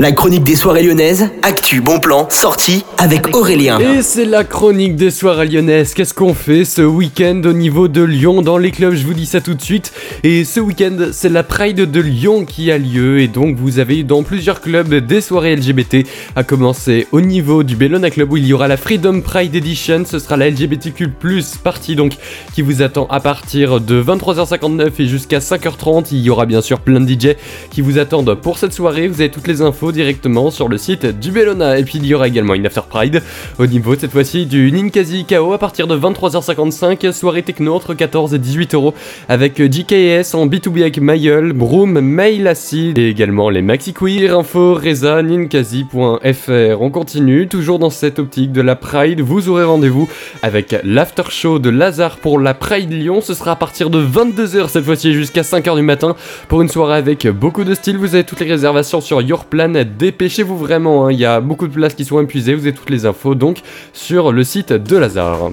La chronique des soirées lyonnaises, actu, bon plan, sortie avec Aurélien. Et c'est la chronique des soirées lyonnaises. Qu'est-ce qu'on fait ce week-end au niveau de Lyon dans les clubs? Je vous dis ça tout de suite. Et ce week-end, c'est la Pride de Lyon qui a lieu. Et donc, vous avez dans plusieurs clubs des soirées LGBT. À commencer au niveau du Bellona Club où il y aura la Freedom Pride Edition. Ce sera la LGBTQ partie donc qui vous attend à partir de 23h59 et jusqu'à 5h30. Il y aura bien sûr plein de DJ qui vous attendent pour cette soirée. Vous avez toutes les infos directement sur le site du Bellona. Et puis il y aura également une After Pride au niveau cette fois-ci du Ninkasi KO à partir de 23h55. Soirée techno entre 14 et 18 euros avec JKS en B2B avec Mayel, Broom, Mail Acid et également les Maxi Queer, info, Reza, ninkasi.fr. On continue toujours dans cette optique de la Pride. Vous aurez rendez-vous avec l'after show de Lazare pour la Pride Lyon. Ce sera à partir de 22h cette fois-ci jusqu'à 5h du matin pour une soirée avec beaucoup de style. Vous avez toutes les réservations sur Your Plan dépêchez-vous vraiment, hein. il y a beaucoup de places qui sont épuisées, vous avez toutes les infos donc sur le site de Lazare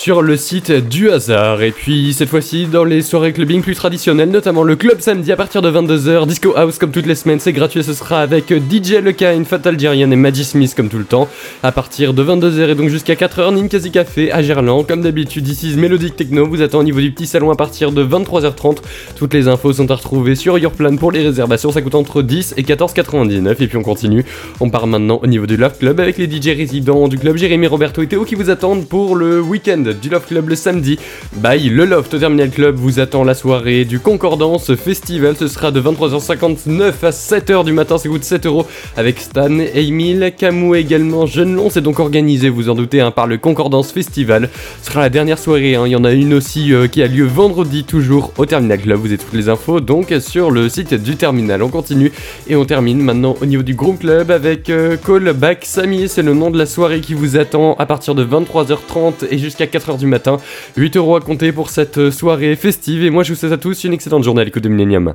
sur le site du hasard. Et puis cette fois-ci dans les soirées clubbing plus traditionnelles, notamment le club samedi à partir de 22h, Disco House comme toutes les semaines, c'est gratuit, ce sera avec DJ Lekine, Fatal Dirian et Maggie Smith comme tout le temps. À partir de 22h et donc jusqu'à 4h, Ninkasi Café à Gerland, comme d'habitude, ici Mélodique Techno vous attend au niveau du petit salon à partir de 23h30. Toutes les infos sont à retrouver sur Your Plan pour les réservations, ça coûte entre 10 et 14,99. Et puis on continue, on part maintenant au niveau du Love Club avec les DJ résidents du club Jérémy, Roberto et Théo qui vous attendent pour le week-end du Love Club le samedi. Bye, le Loft Terminal Club vous attend la soirée du Concordance Festival. Ce sera de 23h59 à 7h du matin, ça coûte 7 euros avec Stan, Emile, Camus également. Jeune c'est donc organisé, vous en doutez, hein, par le Concordance Festival. Ce sera la dernière soirée, hein. il y en a une aussi euh, qui a lieu vendredi toujours au Terminal Club. Vous avez toutes les infos donc sur le site du Terminal. On continue et on termine maintenant au niveau du Group Club avec euh, Call Back Samy. C'est le nom de la soirée qui vous attend à partir de 23h30 et jusqu'à 4h du matin. 8 euros à compter pour cette soirée festive et moi je vous souhaite à tous une excellente journée à l'écoute de Millennium.